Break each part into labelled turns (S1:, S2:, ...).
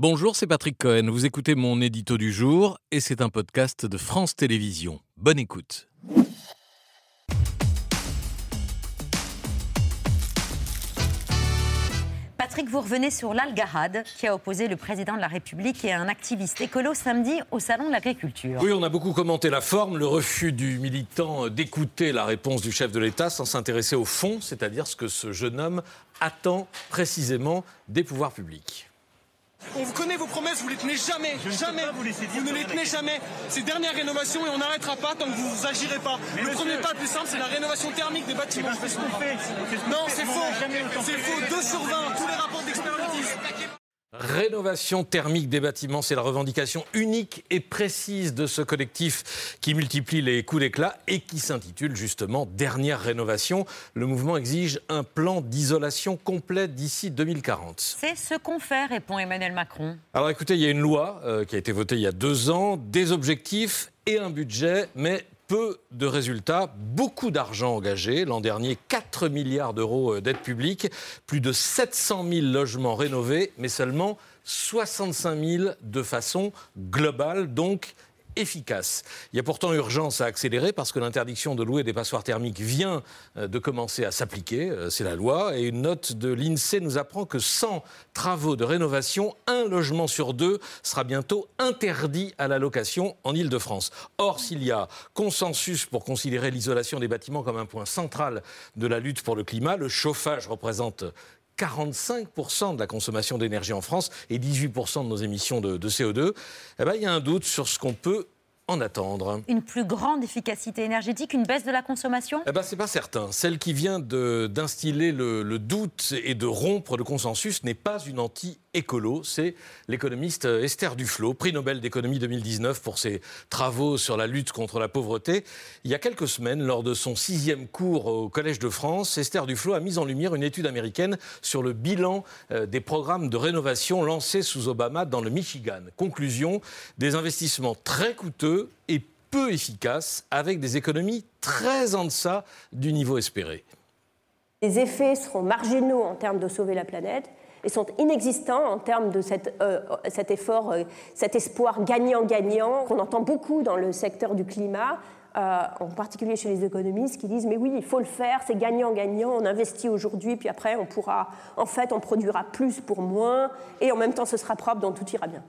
S1: Bonjour, c'est Patrick Cohen. Vous écoutez mon édito du jour et c'est un podcast de France Télévisions. Bonne écoute.
S2: Patrick, vous revenez sur l'Algarade qui a opposé le président de la République et un activiste écolo samedi au Salon de l'Agriculture.
S1: Oui, on a beaucoup commenté la forme, le refus du militant d'écouter la réponse du chef de l'État sans s'intéresser au fond, c'est-à-dire ce que ce jeune homme attend précisément des pouvoirs publics.
S3: On vous connaît vos promesses, vous les tenez jamais, jamais. Vous, ne les tenez jamais. Ces dernières rénovations et on n'arrêtera pas tant que vous agirez pas. le premier pas le plus simple, c'est la rénovation thermique des bâtiments. Non, c'est faux. C'est faux. 2 sur 20. Tous les rapports d'expertise.
S1: Rénovation thermique des bâtiments, c'est la revendication unique et précise de ce collectif qui multiplie les coups d'éclat et qui s'intitule justement Dernière rénovation. Le mouvement exige un plan d'isolation complet d'ici 2040.
S2: C'est ce qu'on fait, répond Emmanuel Macron.
S1: Alors écoutez, il y a une loi euh, qui a été votée il y a deux ans, des objectifs et un budget, mais peu de résultats, beaucoup d'argent engagé. L'an dernier, 4 milliards d'euros euh, d'aide publique, plus de 700 000 logements rénovés, mais seulement 65 000 de façon globale. Donc, efficace. Il y a pourtant urgence à accélérer parce que l'interdiction de louer des passoires thermiques vient euh, de commencer à s'appliquer, euh, c'est la loi, et une note de l'INSEE nous apprend que sans travaux de rénovation, un logement sur deux sera bientôt interdit à la location en Ile-de-France. Or, s'il y a consensus pour considérer l'isolation des bâtiments comme un point central de la lutte pour le climat, le chauffage représente 45% de la consommation d'énergie en France et 18% de nos émissions de, CO2, eh ben, il y a un doute sur ce qu'on peut en attendre.
S2: Une plus grande efficacité énergétique, une baisse de la consommation?
S1: Eh ben, C'est pas certain. Celle qui vient d'instiller le, le, doute et de rompre le consensus n'est pas une anti-écolo, c'est l'économiste Esther Duflo, prix Nobel d'économie 2019 pour ses travaux sur la lutte contre la pauvreté. Il y a quelques semaines, lors de son sixième cours au Collège de France, Esther Duflo a mis en lumière une étude américaine sur le bilan euh, des programmes de rénovation lancés sous Obama dans le Michigan. Conclusion, des investissements très coûteux et peu efficace, avec des économies très en deçà du niveau espéré.
S4: Les effets seront marginaux en termes de sauver la planète et sont inexistants en termes de euh, cet effort, euh, cet espoir gagnant-gagnant qu'on entend beaucoup dans le secteur du climat, euh, en particulier chez les économistes, qui disent mais oui, il faut le faire, c'est gagnant-gagnant, on investit aujourd'hui, puis après on pourra, en fait, on produira plus pour moins, et en même temps ce sera propre, donc tout ira bien.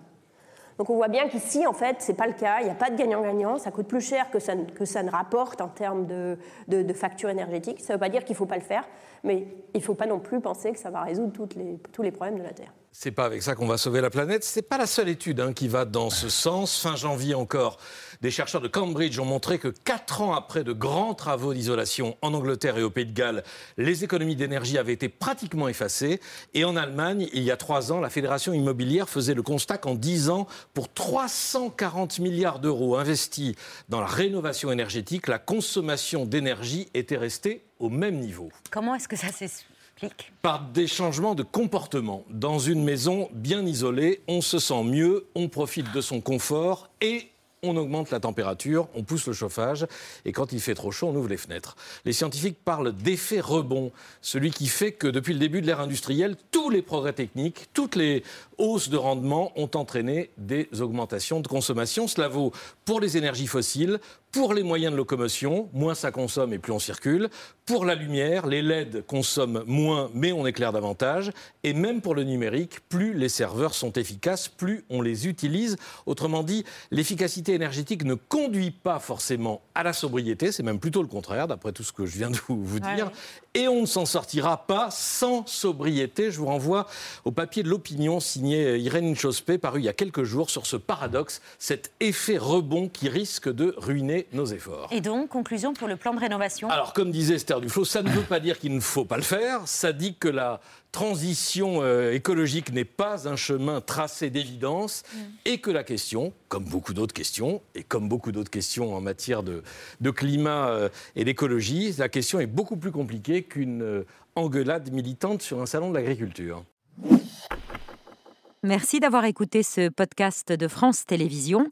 S4: Donc on voit bien qu'ici, en fait, ce n'est pas le cas. Il n'y a pas de gagnant-gagnant. Ça coûte plus cher que ça, que ça ne rapporte en termes de, de, facture énergétique. Ça ne veut pas dire qu'il ne faut pas le faire, mais il ne faut pas non plus penser que ça va résoudre les, tous les problèmes de la Terre.
S1: C'est pas avec ça qu'on va sauver la planète. C'est pas la seule étude hein, qui va dans ce sens. Fin janvier encore, des chercheurs de Cambridge ont montré que quatre ans après de grands travaux d'isolation en Angleterre et au Pays de Galles, les économies d'énergie avaient été pratiquement effacées. Et en Allemagne, il y a trois ans, la fédération immobilière faisait le constat qu'en dix ans, pour 340 milliards d'euros investis dans la rénovation énergétique, la consommation d'énergie était restée au même niveau.
S2: Comment est-ce que ça s'explique?
S1: Par des changements de comportement. Dans une maison bien isolée, on se sent mieux, on profite de son confort et on augmente la température, on pousse le chauffage, et quand il fait trop chaud, on ouvre les fenêtres. Les scientifiques parlent d'effet rebond, celui qui fait que depuis le début de l'ère industrielle, tous les progrès techniques, toutes les hausses de rendement ont entraîné des augmentations de consommation. Cela vaut pour les énergies fossiles, pour les moyens de locomotion, moins ça consomme et plus on circule. Pour la lumière, les LED consomment moins mais on éclaire davantage. Et même pour le numérique, plus les serveurs sont efficaces, plus on les utilise. Autrement dit, l'efficacité énergétique ne conduit pas forcément à la sobriété, c'est même plutôt le contraire, d'après tout ce que je viens de vous dire. Et on ne s'en sortira pas sans sobriété. Je vous renvoie au papier de l'opinion signé Irène Chospé, paru il y a quelques jours, sur ce paradoxe, cet effet rebond qui risque de ruiner nos efforts.
S2: Et donc, conclusion pour le plan de rénovation
S1: Alors, comme disait Esther Duflo, ça ne veut pas dire qu'il ne faut pas le faire. Ça dit que la transition euh, écologique n'est pas un chemin tracé d'évidence mm. et que la question, comme beaucoup d'autres questions, et comme beaucoup d'autres questions en matière de, climat euh, et d'écologie, la question est beaucoup plus compliquée qu'une euh, engueulade militante sur un salon de l'agriculture.
S2: Merci d'avoir écouté ce podcast de France Télévisions.